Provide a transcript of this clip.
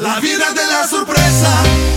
La vida de la sorpresa.